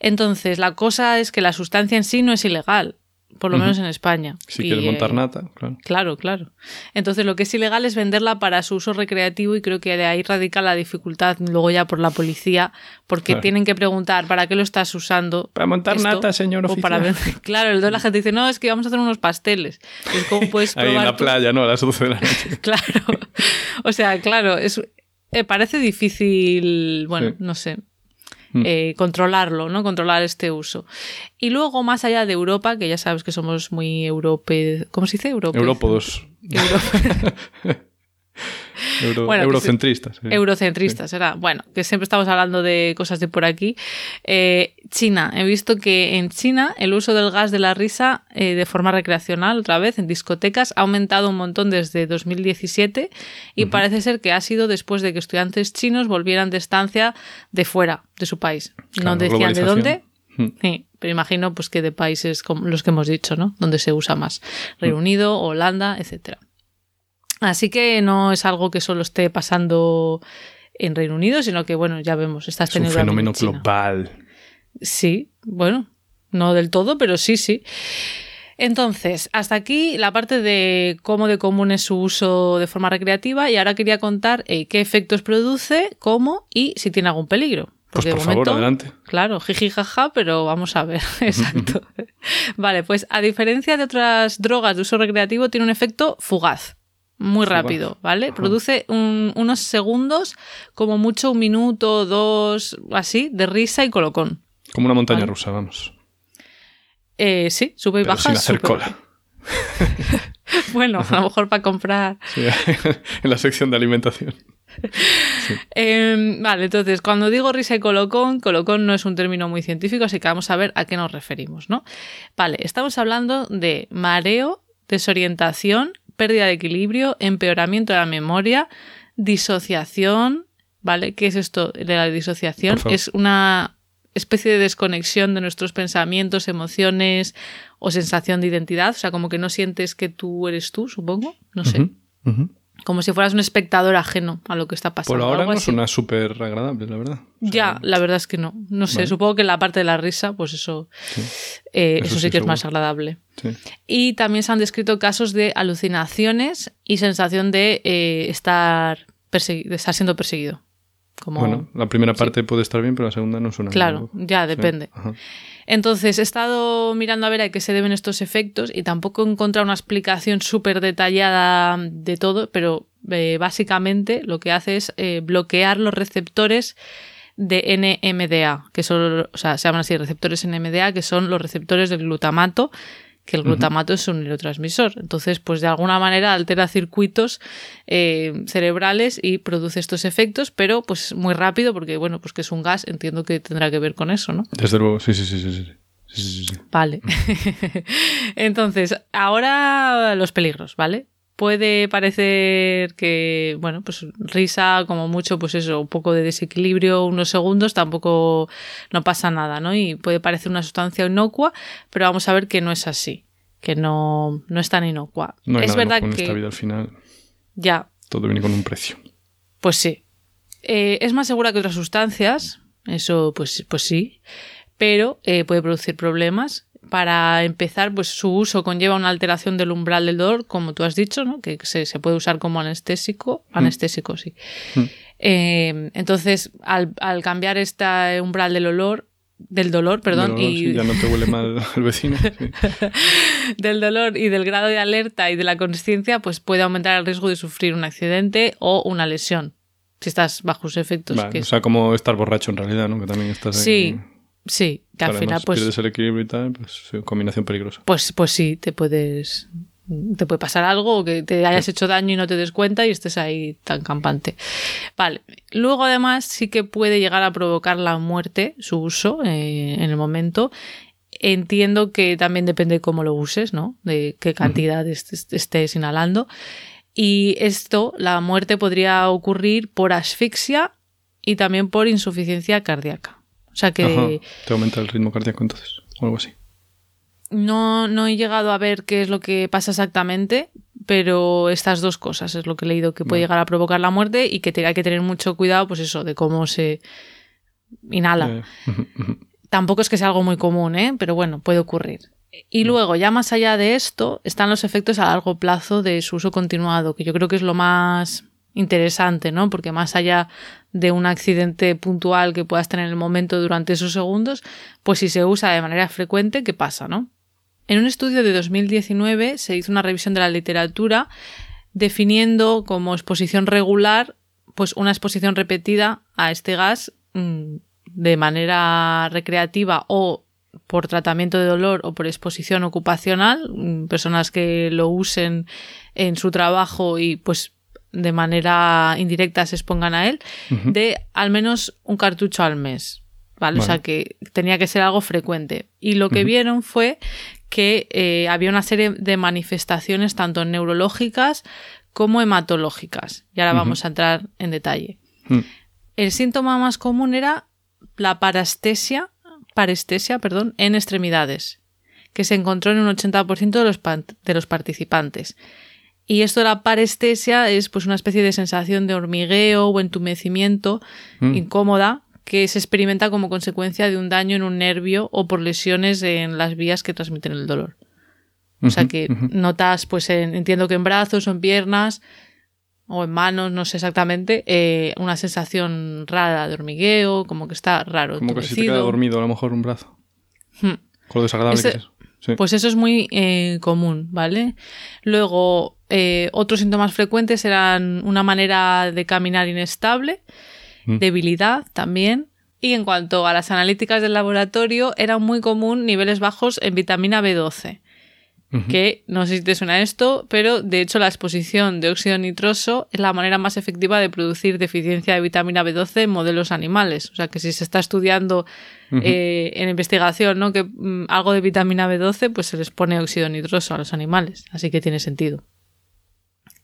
Entonces, la cosa es que la sustancia en sí no es ilegal, por lo menos en España. Si Y, quieres montar eh, nata, claro. Claro, claro. Entonces lo que es ilegal es venderla para su uso recreativo y creo que de ahí radica la dificultad luego ya por la policía, porque Claro. tienen que preguntar ¿para qué lo estás usando? Para montar esto? nata, señor O para oficial. vender- Claro, el de la gente dice, no, es que vamos a hacer unos pasteles. Pues ¿cómo puedes Ahí en la playa, ¿no? A las 12 de la noche. Claro. O sea, claro, es, eh, parece difícil, bueno, Sí. no sé. Eh, controlarlo, ¿no? Controlar este uso. Y luego, más allá de Europa, que ya sabes que somos muy europe... ¿Cómo se dice? Europe... Európodos. Euro- Euro- Bueno, que eurocentristas. sí. Eurocentristas, era. Bueno, que siempre estamos hablando de cosas de por aquí. Eh, China. He visto que en China el uso del gas de la risa eh, de forma recreacional, otra vez, en discotecas, ha aumentado un montón desde 2017 y parece ser que ha sido después de que estudiantes chinos volvieran de estancia de fuera de su país. Claro, no decían de dónde. Sí, pero imagino pues que de países como los que hemos dicho, ¿no? Donde se usa más. Reino Mm. Unido, Holanda, etcétera. Así que no es algo que solo esté pasando en Reino Unido, sino que, bueno, ya vemos, estás Es un teniendo también fenómeno global. Sí, bueno, no del todo, pero sí, sí. Entonces, hasta aquí la parte de cómo de común es su uso de forma recreativa y ahora quería contar eh, qué efectos produce, cómo y si tiene algún peligro. Pues por de favor, adelante. Claro, jiji jaja, pero vamos a ver, exacto. vale, pues a diferencia de otras drogas de uso recreativo, tiene un efecto fugaz, muy rápido, ¿vale? Produce un- unos segundos, como mucho un minuto, dos, así, de risa y colocón. Como una montaña Vale. rusa, vamos. Eh, sí, sube y Pero baja. sin hacer cola. Bueno, a lo mejor para comprar. Sí, en la sección de alimentación. Eh, vale, entonces, cuando digo risa y colocón, colocón no es un término muy científico, así que vamos a ver a qué nos referimos, ¿no? Vale, estamos hablando de mareo, desorientación, pérdida de equilibrio, empeoramiento de la memoria, disociación, ¿vale? ¿Qué es esto de la disociación? Es una especie de desconexión de nuestros pensamientos, emociones o sensación de identidad, o sea, como que no sientes que tú eres tú, supongo, no sé. Como si fueras un espectador ajeno a lo que está pasando. Por ahora no suena súper agradable, la verdad. O sea, Ya, la verdad es que no. No sé, Vale. supongo que la parte de la risa, pues eso, Sí. eh, Eso eso, sí que es más agradable. Sí. Y también se han descrito casos de alucinaciones y sensación de eh, estar, de estar siendo perseguido. Como... Bueno, la primera parte puede estar bien, pero la segunda no suena Claro, ya depende. Entonces he estado mirando a ver a qué se deben estos efectos y tampoco he encontrado una explicación súper detallada de todo, pero eh, básicamente lo que hace es eh, bloquear los receptores de NMDA, que son, o sea, se llaman así receptores NMDA, que son los receptores del glutamato, que el glutamato es un neurotransmisor. Entonces, pues de alguna manera altera circuitos eh, cerebrales y produce estos efectos, pero pues muy rápido, porque bueno, pues que es un gas, entiendo que tendrá que ver con eso, ¿no? Desde luego, sí, sí, sí, sí. sí. Sí, sí, sí, sí. Vale. Entonces, ahora los peligros, ¿vale? Puede parecer que, bueno, pues risa, como mucho, pues eso, un poco de desequilibrio, unos segundos, tampoco no pasa nada, ¿no? Y puede parecer una sustancia inocua, pero vamos a ver que no es así, que no, no es tan inocua. No hay es nada verdad en que esta vida al final. ya, Todo viene con un precio. pues sí. Eh, es más segura que otras sustancias, eso pues, pues sí, pero eh, puede producir problemas. Para empezar, pues su uso conlleva una alteración del umbral del dolor, como tú has dicho, ¿no? que se, se puede usar como anestésico. Anestésico, sí. Mm. Eh, entonces, al, al cambiar este umbral del olor, del dolor, perdón, y sí, ya no te huele mal el vecino. sí. del dolor y del grado de alerta y de la consciencia, pues puede aumentar el riesgo de sufrir un accidente o una lesión. Si estás bajo sus efectos. Vale, que o sea, como estar borracho en realidad, ¿no? Que también estás ahí. Sí, que al final pues, pierdes el equilibrio y tal, pues sí, combinación peligrosa. pues, pues sí, te puedes te puede pasar algo o que te hayas hecho daño y no te des cuenta y estés ahí tan campante. Vale. Luego, además, sí que puede llegar a provocar la muerte, su uso eh, en el momento. Entiendo que también depende de cómo lo uses, ¿no? De qué cantidad est- est- estés inhalando. Y esto, la muerte podría ocurrir por asfixia y también por insuficiencia cardíaca. O sea que Ajá, te aumenta el ritmo cardíaco entonces, o algo así. no, no he llegado a ver qué es lo que pasa exactamente, pero estas dos cosas es lo que he leído que puede llegar a provocar la muerte y que te- hay que tener mucho cuidado, pues eso, de cómo se inhala. Eh. Tampoco es que sea algo muy común, ¿eh? pero bueno, puede ocurrir. Y luego, ya más allá de esto, están los efectos a largo plazo de su uso continuado, que yo creo que es lo más interesante, ¿no? Porque más allá de un accidente puntual que puedas tener en el momento durante esos segundos, pues si se usa de manera frecuente, ¿qué pasa, no? En un estudio de 2019 se hizo una revisión de la literatura definiendo como exposición regular pues una exposición repetida a este gas mm, de manera recreativa o por tratamiento de dolor o por exposición ocupacional, mm, personas que lo usen en su trabajo y pues de manera indirecta se expongan a él, de al menos un cartucho al mes. ¿vale? O sea que tenía que ser algo frecuente. Y lo que vieron fue que eh, había una serie de manifestaciones tanto neurológicas como hematológicas. Y ahora vamos a entrar en detalle. El síntoma más común era la parestesia, parestesia perdón, en extremidades, que se encontró en un 80% de los, de los participantes. Y esto de la parestesia es pues una especie de sensación de hormigueo o entumecimiento Mm. incómoda que se experimenta como consecuencia de un daño en un nervio o por lesiones en las vías que transmiten el dolor. O sea que notas, pues en- entiendo que en brazos o en piernas o en manos, no sé exactamente, eh, una sensación rara de hormigueo, como que está raro. Como que si te queda dormido a lo mejor un brazo. Hmm. Con lo desagradable Ese- que es. Sí. Pues eso es muy eh, común, ¿vale? Luego, eh, otros síntomas frecuentes eran una manera de caminar inestable, Mm. debilidad también. Y en cuanto a las analíticas del laboratorio, era muy común niveles bajos en vitamina B12, Ujú. que no sé si te suena esto, pero de hecho la exposición de óxido nitroso es la manera más efectiva de producir deficiencia de vitamina B12 en modelos animales. O sea que si se está estudiando eh, en investigación, ¿no? Que mm, algo de vitamina B12, pues se les pone óxido nitroso a los animales, así que tiene sentido.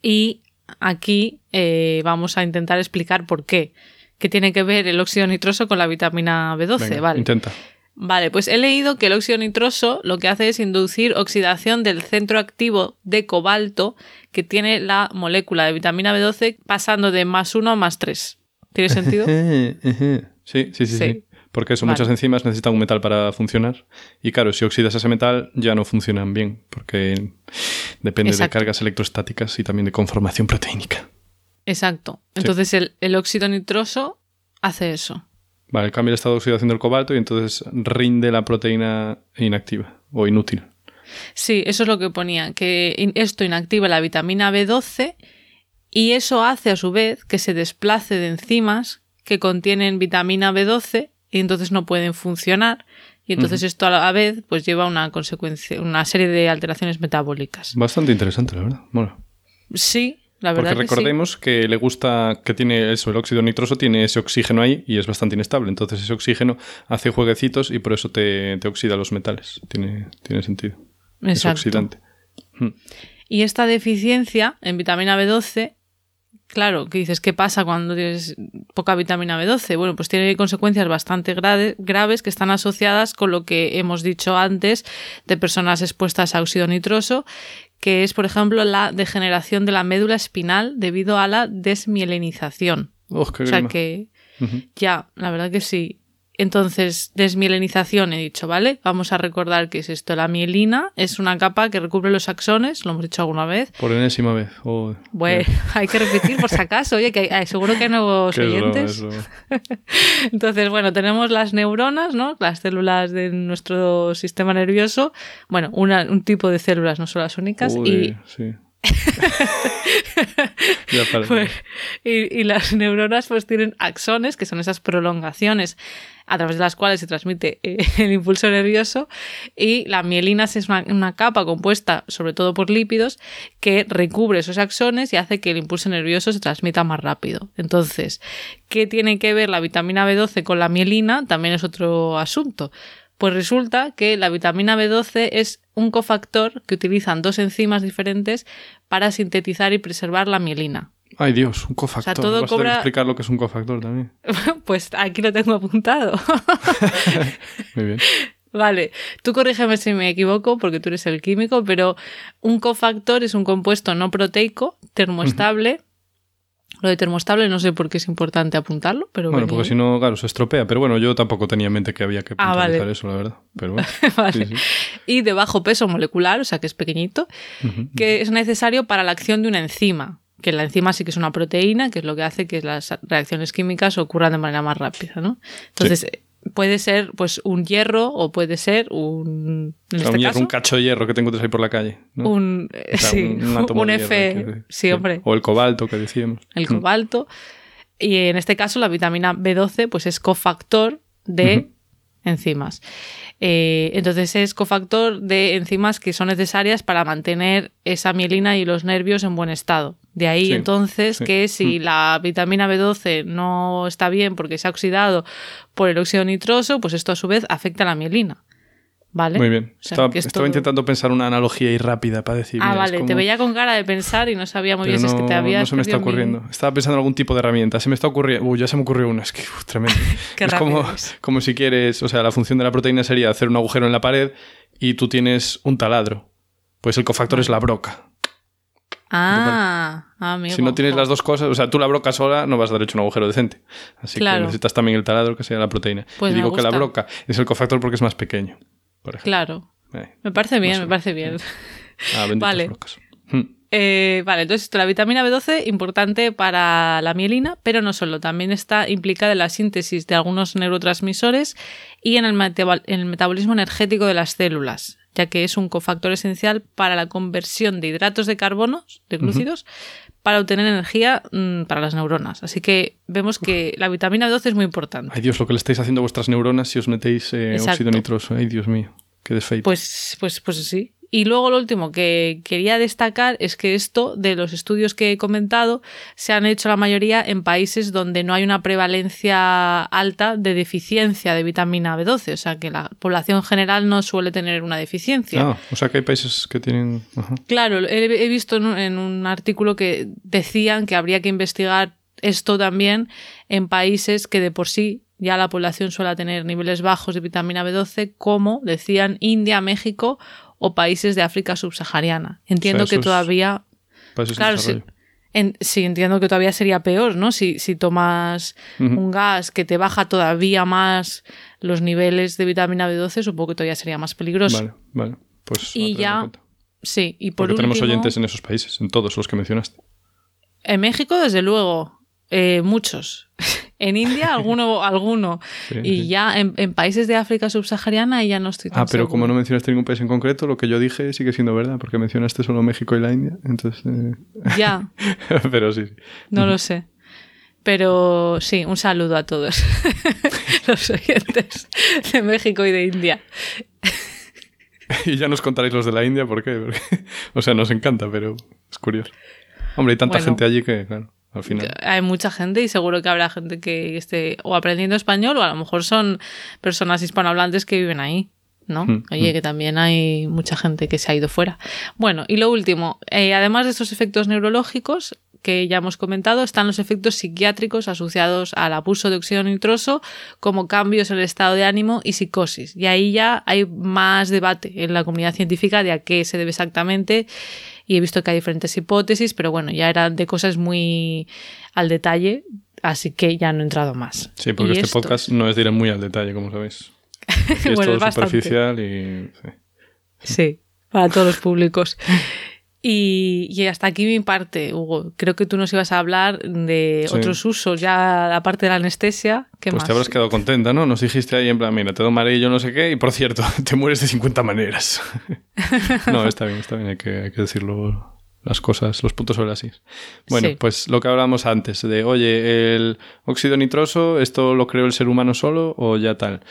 Y aquí eh, vamos a intentar explicar por qué. ¿Qué tiene que ver el óxido nitroso con la vitamina B12? Venga, vale. Intenta. Vale, pues he leído que el óxido nitroso lo que hace es inducir oxidación del centro activo de cobalto que tiene la molécula de vitamina B12 pasando de más 1 a más 3. ¿Tiene sentido? sí, sí, sí, sí. Porque eso, muchas enzimas necesitan un metal para funcionar. Y claro, si oxidas ese metal ya no funcionan bien, porque depende de cargas electrostáticas y también de conformación proteínica. Exacto. Entonces el, el óxido nitroso hace eso. Vale, cambia el estado de oxidación del cobalto y entonces rinde la proteína inactiva o inútil. Sí, eso es lo que ponía, que esto inactiva la vitamina B12 y eso hace a su vez que se desplace de enzimas que contienen vitamina B12 y entonces no pueden funcionar y entonces esto a la vez pues lleva una consecuencia, una serie de alteraciones metabólicas. Bastante interesante, la verdad. Sí, porque recordemos que le gusta que tiene eso, el óxido nitroso tiene ese oxígeno ahí y es bastante inestable. Entonces ese oxígeno hace jueguecitos y por eso te, oxida los metales. Tiene, tiene sentido. Es oxidante. Hmm. Y esta deficiencia en vitamina B12, claro, que dices, ¿qué pasa cuando tienes poca vitamina B12? Bueno, pues tiene consecuencias bastante graves que están asociadas con lo que hemos dicho antes de personas expuestas a óxido nitroso que es, por ejemplo, la degeneración de la médula espinal debido a la desmielinización. o sea que ya, la verdad que sí. Entonces, desmielinización he dicho, ¿vale? Vamos a recordar qué es esto. La mielina es una capa que recubre los axones, lo hemos dicho alguna vez. Por enésima vez. bueno, hay que repetir por si acaso. Oye, que seguro que hay nuevos oyentes. Entonces, bueno, tenemos las neuronas, ¿no? Las células de nuestro sistema nervioso. Bueno, un tipo de células, no son las únicas. y sí. Pues, y, y, las neuronas pues tienen axones, que son esas prolongaciones a través de las cuales se transmite eh, el impulso nervioso y la mielina es una, capa compuesta sobre todo por lípidos que recubre esos axones y hace que el impulso nervioso se transmita más rápido. Entonces, ¿qué tiene que ver la vitamina B12 con la mielina? También es otro asunto. Pues resulta que la vitamina B12 es un cofactor que utilizan dos enzimas diferentes para sintetizar y preservar la mielina. Ay Dios, un cofactor. O Vas a explicar lo que es un cofactor también. pues aquí lo tengo apuntado. Muy bien. Vale, tú corrígeme si me equivoco porque tú eres el químico, pero un cofactor es un compuesto no proteico, termoestable. Lo de termoestable no sé por qué es importante apuntarlo, pero bueno. porque si no, claro, se estropea. Pero bueno, yo tampoco tenía en mente que había que ah, puntualizar eso, la verdad. Pero bueno, vale. Y de bajo peso molecular, o sea que es pequeñito, que es necesario para la acción de una enzima que la enzima sí que es una proteína, que es lo que hace que las reacciones químicas ocurran de manera más rápida, ¿no? Entonces, puede ser pues un hierro o puede ser un... Este un, hierro, un, cacho de hierro que te encuentres ahí por la calle. Un, sí, un, F, sí, hombre. O el cobalto que decíamos. El mm. cobalto. Y en este caso la vitamina B12 pues es cofactor de enzimas. Eh, entonces es cofactor de enzimas que son necesarias para mantener esa mielina y los nervios en buen estado. De ahí entonces que si mm. la vitamina B12 no está bien porque se ha oxidado por el óxido nitroso, pues esto a su vez afecta a la mielina. ¿Vale? Muy bien. estaba, intentando pensar una analogía ahí rápida para decir. Ah, vale, te veía con cara de pensar y no sabía muy bien si es que te había. No se me está ocurriendo. Estaba pensando en algún tipo de herramienta. Se me está ocurriendo. Uy, ya se me ocurrió una. Es que, tremendo. es como, como si quieres. O sea, la función de la proteína sería hacer un agujero en la pared y tú tienes un taladro. Pues el cofactor es la broca. Ah, amigo. Si no tienes las dos cosas, o sea, tú la broca sola no vas a dar hecho un agujero decente. Así que necesitas también el taladro que sea la proteína. Pues y digo que la broca es el cofactor porque es más pequeño. Claro. Eh, me parece bien, me parece bien. Ah, vale. Hmm. Eh, vale, entonces la vitamina B12 importante para la mielina, pero no solo, también está implicada en la síntesis de algunos neurotransmisores y en el, metabolismo energético de las células, ya que es un cofactor esencial para la conversión de hidratos de carbono, de glúcidos, para obtener energía mm, para las neuronas. Así que vemos que la vitamina B12 es muy importante. Ay Dios, lo que le estáis haciendo a vuestras neuronas si os metéis eh, óxido nitroso. Ay Dios mío. Qué desfeito. Pues, pues, pues sí. Y luego lo último que quería destacar es que esto de los estudios que he comentado se han hecho la mayoría en países donde no hay una prevalencia alta de deficiencia de vitamina B12, o sea que la población general no suele tener una deficiencia. Ah, o sea que hay países que tienen... Claro, he, visto en un artículo que decían que habría que investigar esto también en países que de por sí ya la población suele tener niveles bajos de vitamina B12, como decían India, México o países de África subsahariana. Entiendo O sea, que todavía. Claro, en- entiendo que todavía sería peor, ¿no? Si, si tomas un gas que te baja todavía más los niveles de vitamina B12, supongo que todavía sería más peligroso. Vale, vale. Pues Y ya. Sí, y por Porque tenemos último, oyentes en esos países, en todos los que mencionaste. en México, desde luego, eh, muchos. en India, alguno, alguno. Sí, y sí. ya en, en países de África subsahariana ya no estoy tan Ah, pero como no mencionaste ningún país en concreto, lo que yo dije sigue siendo verdad, porque mencionaste solo México y la India. Entonces. eh, Ya, pero sí. sí. no lo sé. Pero sí, un saludo a todos los oyentes de México y de India. Y ya nos contaréis los de la India, ¿por qué? Porque- o sea, nos encanta, pero es curioso. Hombre, hay tanta Bueno. gente allí que, claro, al final. Hay mucha gente y seguro que habrá gente que esté o aprendiendo español o a lo mejor son personas hispanohablantes que viven ahí. ¿no? Mm, Oye, mm. que también hay mucha gente que se ha ido fuera. Bueno, y lo último, eh, además de estos efectos neurológicos que ya hemos comentado, están los efectos psiquiátricos asociados al abuso de óxido nitroso, como cambios en el estado de ánimo y psicosis. Y ahí ya hay más debate en la comunidad científica de a qué se debe exactamente. Y he visto que hay diferentes hipótesis, pero bueno, ya eran de cosas muy al detalle, así que ya no he entrado más. Sí, porque este esto- podcast no es de ir muy al detalle, como sabéis. Es Bueno, todo bastante. superficial y. sí. Sí, para todos los públicos. Y, y hasta aquí mi parte, Hugo. Creo que tú nos ibas a hablar de Sí. otros usos, ya aparte de la anestesia. ¿Qué Pues más? te habrás quedado contenta, ¿no? Nos dijiste ahí en plan, mira, te doy amarillo, no sé qué, y por cierto, te mueres de 50 maneras. no, está bien, está bien, hay que, hay que decirlo las cosas, los puntos sobre las is. Bueno, Sí. pues lo que hablábamos antes, de, oye, el óxido nitroso, ¿esto lo creó el ser humano solo o ya tal?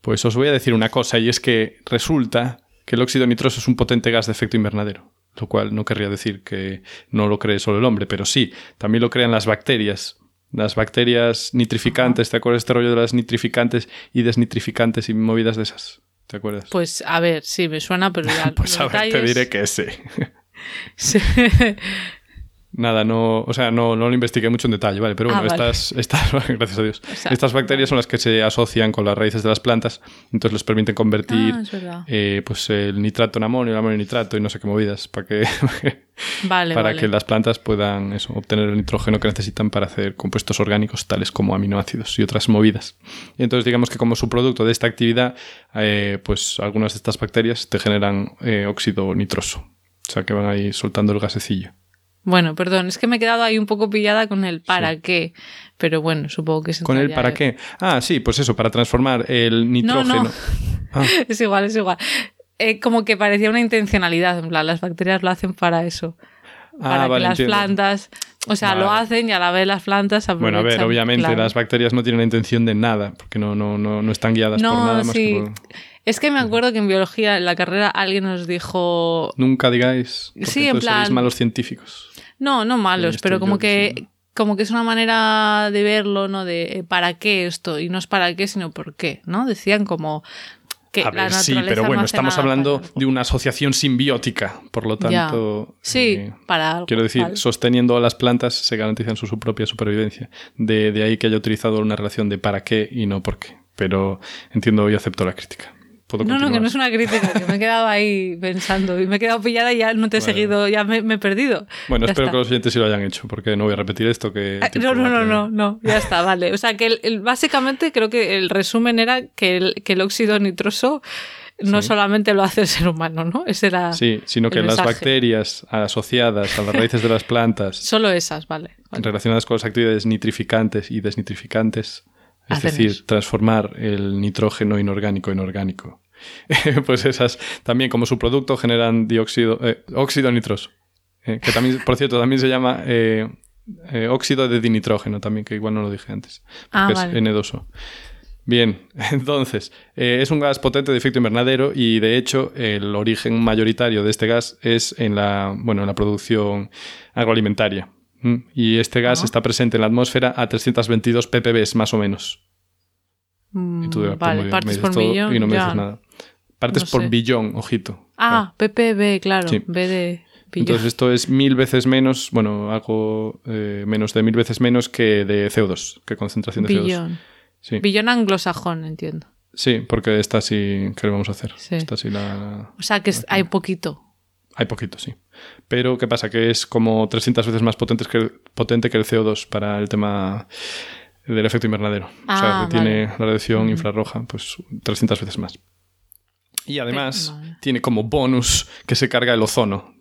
Pues os voy a decir una cosa, y es que resulta que el óxido nitroso es un potente gas de efecto invernadero. Lo cual no querría decir que no lo cree solo el hombre, pero sí, también lo crean las bacterias. Las bacterias nitrificantes, ¿te acuerdas de este rollo de las nitrificantes y desnitrificantes y movidas de esas? ¿Te acuerdas? Pues a ver, sí, me suena, pero ya Pues a ver, te detalles- diré que sí. Sí. Nada, no, o sea, no, no lo investigué mucho en detalle, ¿vale? Pero bueno, Ah, vale. estas, estas, gracias a Dios, sea, estas bacterias son las que se asocian con las raíces de las plantas, entonces les permiten convertir Ah, eh, pues el nitrato en amonio, el amonio en nitrato y no sé qué movidas, para que, Vale, para vale. que las plantas puedan eso, obtener el nitrógeno que necesitan para hacer compuestos orgánicos tales como aminoácidos y otras movidas. Y entonces digamos que como subproducto de esta actividad, eh, pues algunas de estas bacterias te generan eh, óxido nitroso. O sea que van ahí soltando el gasecillo. Bueno, perdón, es que me he quedado ahí un poco pillada con el para qué. Pero bueno, supongo que se ¿Con el para qué? Ah, sí, pues eso, para transformar el nitrógeno. no. Ah, Es igual, es igual. Eh, como que parecía una intencionalidad, en plan, las bacterias lo hacen para eso. Ah, Para vale, que las entiendo. plantas, o sea, lo hacen y a la vez las plantas bueno, a ver, obviamente claro. las bacterias no tienen la intención de nada, porque no, no, no, no están guiadas por No, nada más sí. que por... Es que me acuerdo que en biología, en la carrera, alguien nos dijo... Nunca digáis, porque Sí, en plan- malos científicos. No, no malos, pero como que, como que es una manera de verlo, ¿no? De eh, para qué esto, y no es para qué, sino por qué, ¿no? Decían como que A la sí, pero bueno, no estamos hablando para de una asociación simbiótica, por lo Ya. tanto... Sí, eh, para algo. Quiero decir, vale. sosteniendo a las plantas se garantizan su, su propia supervivencia. De, de ahí que haya utilizado una relación de para qué y no por qué. Pero entiendo y acepto la crítica. ¿Puedo No, no, que no es una crítica, que me he quedado ahí pensando y me he quedado pillada y ya no te he Bueno. seguido, ya me, me he perdido. Bueno, Ya espero está. que los oyentes sí lo hayan hecho, porque no voy a repetir esto que... Ah, No, no, no, no, no, ya está, vale. O sea, que el- el- básicamente creo que el resumen era que el, que el óxido nitroso no Sí. solamente lo hace el ser humano, ¿no? Ese era Sí, sino que el las bacterias asociadas a las raíces de las plantas, Solo esas, vale. vale. relacionadas con las actividades nitrificantes y desnitrificantes, es Hacen decir, eso. transformar el nitrógeno inorgánico en orgánico. pues esas también como su producto generan dióxido, eh, óxido nitroso, eh, que también, por cierto, también se llama eh, óxido de dinitrógeno también, que igual no lo dije antes, porque Ah, es vale. N2O. Bien, entonces, eh, es un gas potente de efecto invernadero y de hecho el origen mayoritario de este gas es en la, bueno, en la producción agroalimentaria. Y este gas Ah. está presente en la atmósfera a 322 ppb más o menos. Mm, Y tú, muy vale, partes por millón. y no me ya. dices nada. Partes No por billón, ojito. Ah, PPB, claro. Sí. B de billón. Entonces esto es mil veces menos, bueno, algo eh, menos de mil veces menos que de CO2, que concentración de CO2. billón. Sí. Billón anglosajón, entiendo. Sí, porque esta sí que lo vamos a hacer. Sí. Esta sí la... O sea que es- hay poquito. Hay poquito, sí. Pero ¿qué pasa? Que es como 300 veces más potente que el, potente que el CO2 para el tema del efecto invernadero. o sea, Ah, que tiene la radiación infrarroja, pues 300 veces más. Y además vale. tiene como bonus que se carga el ozono.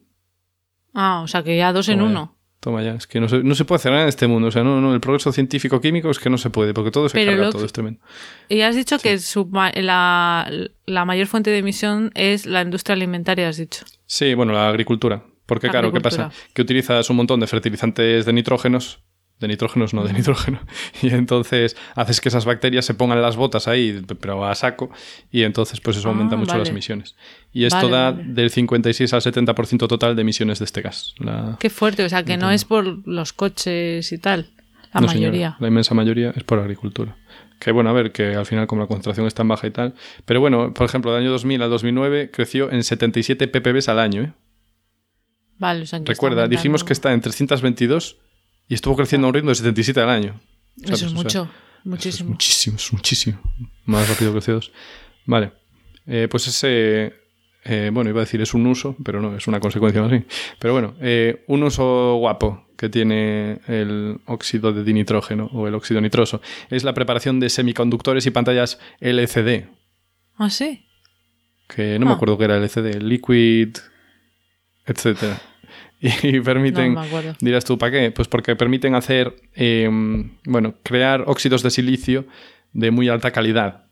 Ah, o sea que ya dos en Toma ya. uno. Toma ya, es que no se, no se puede hacer nada en este mundo. O sea, no, no, el progreso científico-químico es que no se puede, porque todo se Pero carga, todo que- es tremendo. Y has dicho que su la, la mayor fuente de emisión es la industria alimentaria, has dicho. Sí, bueno, la agricultura. Porque claro, ¿qué pasa? Que utilizas un montón de fertilizantes de nitrógenos, de nitrógenos, no de nitrógeno, y entonces haces que esas bacterias se pongan las botas ahí, pero a saco, y entonces pues eso Ah, aumenta mucho vale. las emisiones. Y esto Vale, da vale. del 56 al 70% total de emisiones de este gas. La, Qué fuerte, o sea que no es por los coches y tal, la No, señora, mayoría. la inmensa mayoría es por agricultura. Que bueno, a ver, que al final como la concentración es tan baja y tal. Pero bueno, por ejemplo, del año 2000 al 2009 creció en 77 ppb al año, ¿eh? Vale, o sea Recuerda, dijimos que está en 322 y estuvo creciendo a un ritmo de 77 al año. ¿sabes? Eso es O sea, mucho, eso es muchísimo. muchísimo, es muchísimo. Más rápido que el CO2. Vale. Eh, pues ese. eh, bueno, iba a decir es un uso, pero no, es una consecuencia más bien. Pero bueno, eh, un uso guapo que tiene el óxido de dinitrógeno o el óxido nitroso es la preparación de semiconductores y pantallas LCD. ¿Ah, sí? Que no me Ah. acuerdo qué era LCD, Liquid, etcétera. Y permiten No. Dirás tú, ¿para qué? Pues porque permiten hacer, eh, bueno, crear óxidos de silicio de muy alta calidad.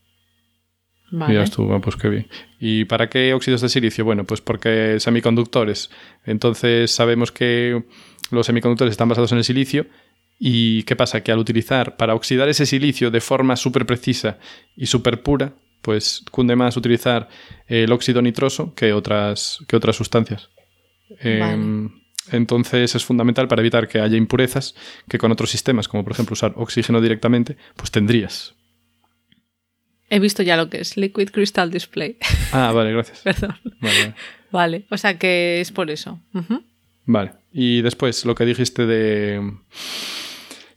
Vale. Dirás tú, ah, pues qué bien. ¿Y para qué óxidos de silicio? Bueno, pues porque semiconductores. Entonces sabemos que los semiconductores están basados en el silicio. ¿Y qué pasa? Que al utilizar, para oxidar ese silicio de forma súper precisa y súper pura, pues cunde más utilizar el óxido nitroso que otras, que otras sustancias. Em, Entonces es fundamental para evitar que haya impurezas que con otros sistemas, como por ejemplo usar oxígeno directamente, pues tendrías. He visto ya lo que es Liquid Crystal Display. Ah, vale, gracias. Perdón. Vale, vale. Vale, o sea que es por eso. Vale. Y después lo que dijiste de,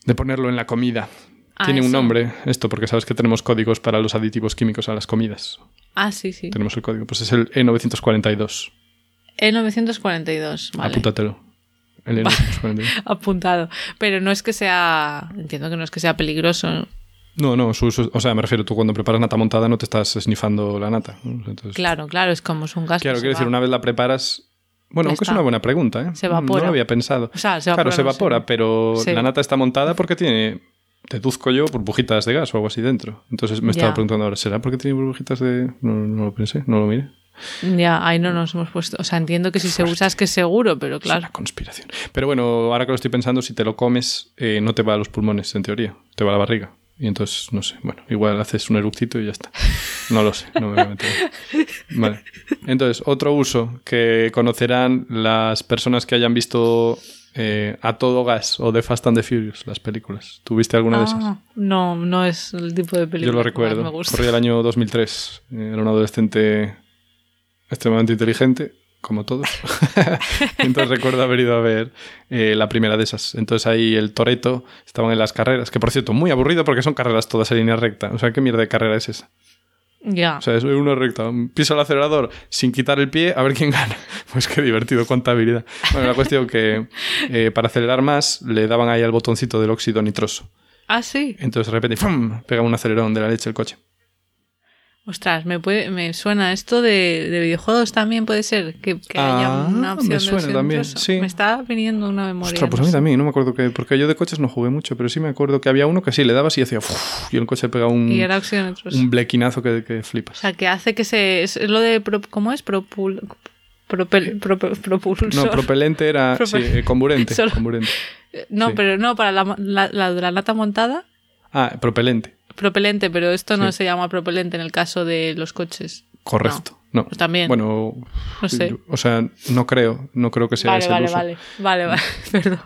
de ponerlo en la comida. Ah, Tiene un nombre esto, porque sabes que tenemos códigos para los aditivos químicos a las comidas. Ah, sí, sí. Tenemos el código. Pues es el E E942. E942, vale. Apúntatelo. El E E942. Apuntado. Pero no es que sea. Entiendo que no es que sea peligroso. No, no, su uso- o sea, me refiero, tú cuando preparas nata montada no te estás snifando la nata. ¿no? Entonces, Claro, claro, es como es un gas. Claro, se quiero decir, una vez la preparas. Bueno, Ya aunque es una buena pregunta, ¿eh? Se evapora. No lo había pensado. O sea, se claro, evapora, se no evapora, sé. pero Sí. la nata está montada porque tiene, deduzco yo, burbujitas de gas o algo así dentro. Entonces me estaba preguntando ahora, ¿será porque tiene burbujitas de.? No, no lo pensé, no lo miré. Ya, ahí no nos hemos puesto. O sea, entiendo que si se usa es que es seguro, pero Es claro. una conspiración. Pero bueno, ahora que lo estoy pensando, si te lo comes, eh, no te va a los pulmones, en teoría. Te va a la barriga. Y entonces, no sé, bueno, igual haces un eructito y ya está. No lo sé, no me voy a meter. Vale. Entonces, otro uso que conocerán las personas que hayan visto eh, A Todo Gas o The Fast and the Furious, las películas. ¿Tuviste alguna de esas? Ah, no, no es el tipo de película Yo lo que recuerdo. me gusta. Corría el año 2003. Eh, Era un adolescente extremadamente inteligente, como todos. Entonces recuerdo haber ido a ver eh, la primera de esas. Entonces ahí el Toreto estaban en las carreras, que por cierto, muy aburrido porque son carreras todas en línea recta. O sea, ¿qué mierda de carrera es esa? Ya. O sea, es una recta. Piso el acelerador sin quitar el pie, a ver quién gana. Pues qué divertido, cuánta habilidad. Bueno, la cuestión que eh, para acelerar más le daban ahí al botoncito del óxido nitroso. ah, sí. Entonces de repente ¡fum! pega un acelerón de la leche el coche. Ostras, me, puede, me suena esto de, de videojuegos también, puede ser que, que Ah, haya una me opción de suena opción también, sí. Me está viniendo una memoria. Ostras, pues a mí sé. también, no me acuerdo que. Porque yo de coches no jugué mucho, pero sí me acuerdo que había uno que sí le dabas y hacía. y el coche pega un, Y era opción nitroso. un blequinazo que, que O flipas. sea, que hace que se... Es lo de... pro- ¿Cómo es? Propul... Propel, prope- propulsor. No, propelente era. Propel- sí, eh, comburente. Solo- comburente. No, sí. pero no, para la, la, la de la lata montada, Ah, propelente. Propelente, pero esto no Sí. se llama propelente en el caso de los coches. Correcto. No. Pues también. Bueno, No sé. o sea, no creo, no creo que sea vale, ese el vale, uso. vale, vale, vale, perdón.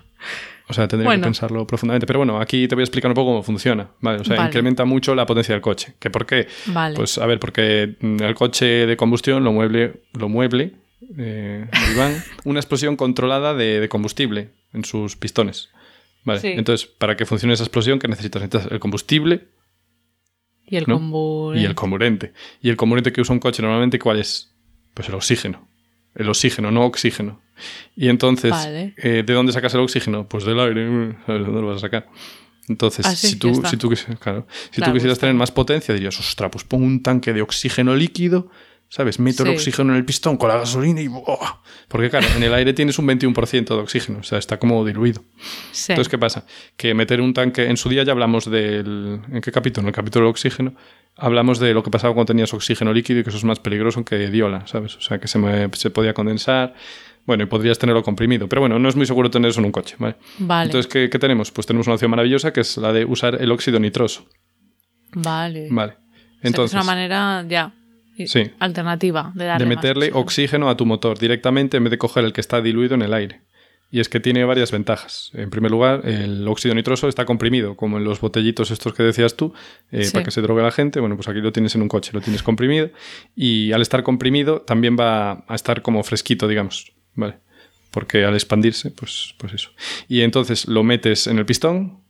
O sea, tendría Bueno. que pensarlo profundamente. Pero bueno, aquí te voy a explicar un poco cómo funciona. Vale, o sea, Vale. incrementa mucho la potencia del coche. ¿Que por qué? Vale. Pues a ver, porque mm, el coche de combustión lo mueble, lo mueble eh, Iván, una explosión controlada de, de combustible en sus pistones. Vale, Sí. entonces, para que funcione esa explosión, ¿qué necesitas? Necesitas el combustible Y el ¿no? comburente. Y el comburente. Y el comburente que usa un coche normalmente, ¿cuál es? Pues el oxígeno. El oxígeno, no oxígeno. Y entonces, Vale. eh, ¿de dónde sacas el oxígeno? Pues del aire. ¿Sabes dónde lo vas a sacar? Entonces, Ah, sí, si, tú, si, tú, claro, si Claro, tú quisieras tener más potencia, dirías, ostras, pues pongo un tanque de oxígeno líquido, ¿sabes? Meto el Sí. oxígeno en el pistón con la gasolina y ¡buah! Porque claro, en el aire tienes un 21% de oxígeno, o sea, está como diluido. Sí. Entonces, ¿qué pasa? Que meter un tanque, en su día ya hablamos del... ¿En qué capítulo? En el capítulo del oxígeno. Hablamos de lo que pasaba cuando tenías oxígeno líquido y que eso es más peligroso que diola, ¿sabes? O sea, que se, me- se podía condensar. Bueno, y podrías tenerlo comprimido. Pero bueno, no es muy seguro tener eso en un coche, ¿vale? Vale. Entonces, ¿qué, qué tenemos? Pues tenemos una opción maravillosa que es la de usar el óxido nitroso. Vale. Vale. O sea, que Entonces, es una manera ya Sí. alternativa de darle de más meterle oxígeno. oxígeno a tu motor directamente en vez de coger el que está diluido en el aire. Y es que tiene varias ventajas. En primer lugar, el óxido nitroso está comprimido, como en los botellitos estos que decías tú, eh, Sí. para que se drogue la gente. Bueno, pues aquí lo tienes en un coche, lo tienes comprimido. Y al estar comprimido también va a estar como fresquito, digamos. ¿Vale? Porque al expandirse, pues, pues eso. Y entonces lo metes en el pistón,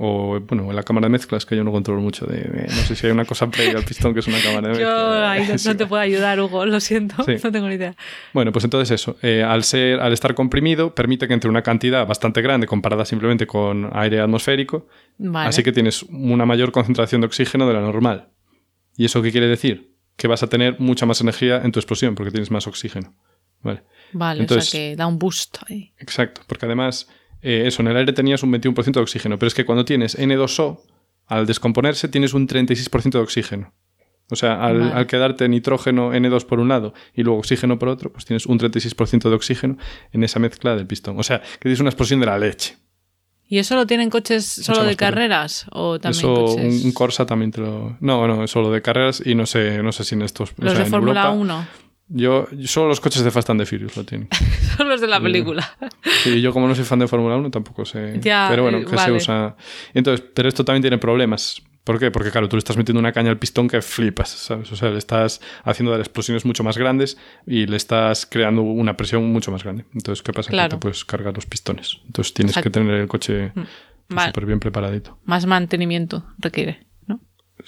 o bueno, en la cámara de mezclas, que yo no controlo mucho de, de- no sé si hay una cosa previa al pistón que es una cámara de Yo mezclas. ahí no, te puedo ayudar, Hugo, lo siento, Sí. no tengo ni idea. Bueno, pues entonces eso, eh, al, ser, al estar comprimido, permite que entre una cantidad bastante grande comparada simplemente con aire atmosférico, Vale. así que tienes una mayor concentración de oxígeno de la normal. ¿Y eso qué quiere decir? Que vas a tener mucha más energía en tu explosión porque tienes más oxígeno. Vale, Vale, entonces- o sea que da un boost ahí. exacto, porque además, eh, eso, en el aire tenías un 21% de oxígeno, pero es que cuando tienes N2O, al descomponerse tienes un 36% de oxígeno. O sea, al, Vale. al quedarte nitrógeno N2 por un lado y luego oxígeno por otro, pues tienes un 36% de oxígeno en esa mezcla del pistón. O sea, que tienes una explosión de la leche. ¿Y eso lo tienen coches solo de carreras? ¿O también Eso, coches? un, un Corsa también te lo... No, no, solo de carreras y no sé, no sé si en estos... o Los sea, de Fórmula Europa- 1. Yo, solo los coches de Fast and the Furious lo tienen. Son los de la película. Sí, yo como no soy fan de Fórmula 1 tampoco sé. Ya, pero bueno, eh, que se usa. Entonces, pero esto también tiene problemas. ¿Por qué? Porque claro, tú le estás metiendo una caña al pistón que flipas, ¿sabes? O sea, le estás haciendo dar explosiones mucho más grandes y le estás creando una presión mucho más grande. Entonces, ¿qué pasa? Claro. Que te puedes cargar los pistones. Entonces tienes Exacto. que tener el coche Vale. súper bien preparadito. Más mantenimiento requiere.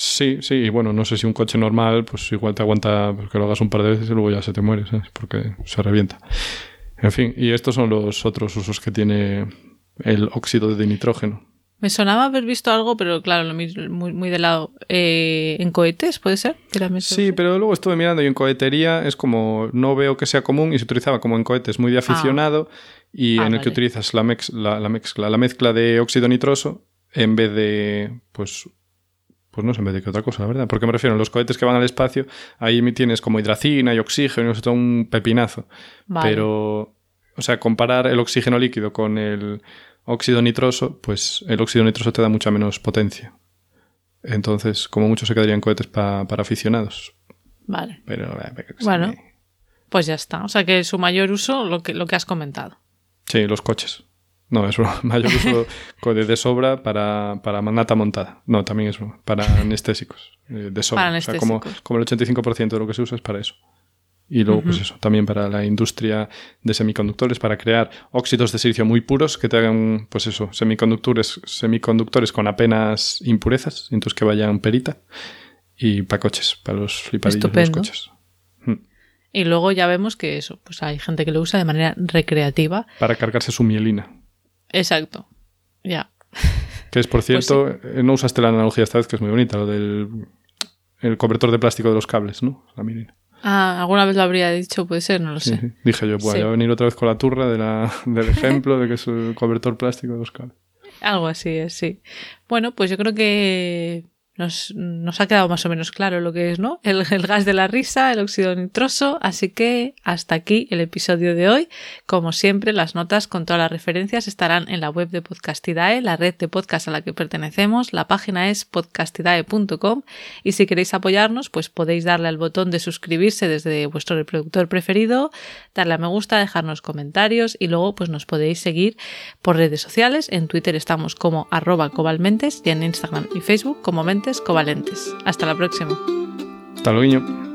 Sí, sí, y bueno, no sé si un coche normal, pues igual te aguanta que lo hagas un par de veces y luego ya se te muere, ¿sabes? Porque se revienta. En fin, y estos son los otros usos que tiene el óxido de nitrógeno. Me sonaba haber visto algo, pero claro, lo mismo, muy, muy de lado. Eh, ¿En cohetes puede ser? Sí, pero luego estuve mirando y en cohetería es como, no veo que sea común y se utilizaba como en cohetes muy de aficionado y Ah, en el que utilizas la, mex- la, la mezcla, la mezcla de óxido nitroso en vez de, pues, pues no sé, en vez de que otra cosa, la verdad. Porque me refiero, en los cohetes que van al espacio, ahí me tienes como hidracina y oxígeno y eso todo un pepinazo. Vale. Pero, o sea, comparar el oxígeno líquido con el óxido nitroso, pues el óxido nitroso te da mucha menos potencia. Entonces, como mucho se quedarían cohetes pa- para aficionados. Vale. Pero, eh, pero Bueno. Pues ya está. O sea que su mayor uso, lo que, lo que has comentado. Sí, los coches. No, es broma. Mayor uso de, sobra para, para manata montada. No, también es broma. Para anestésicos. eh, De sobra. Para O sea, como, anestésicos. como el 85% de lo que se usa es para eso. Y luego, pues eso, también para la industria de semiconductores, para crear óxidos de silicio muy puros que te hagan, pues eso, semiconductores, semiconductores con apenas impurezas, entonces que vayan perita. Y para coches, para los flipadillos de los coches. Mm. Y luego ya vemos que eso, pues hay gente que lo usa de manera recreativa. Para cargarse su mielina. Exacto. Ya. Que es, por cierto, eh, no usaste la analogía esta vez, que es muy bonita, lo del el cobertor de plástico de los cables, ¿no? La mielina. Ah, alguna vez lo habría dicho, puede ser, no lo sé. sí. Dije yo, bueno, Sí. voy a venir otra vez con la turra de la, del ejemplo de que es el cobertor plástico de los cables. Algo así es, sí. Bueno, pues yo creo que nos, ha quedado más o menos claro lo que es, ¿no? El, el gas de la risa, el óxido nitroso. Así que hasta aquí el episodio de hoy. Como siempre, las notas con todas las referencias estarán en la web de Podcastidae, la red de podcast a la que pertenecemos. La página es podcastidae.com y si queréis apoyarnos, pues podéis darle al botón de suscribirse desde vuestro reproductor preferido, darle a me gusta, dejarnos comentarios y luego pues nos podéis seguir por redes sociales. En Twitter estamos como arroba cobalmentes y en Instagram y Facebook como mentes covalentes. Hasta la próxima. Hasta luego.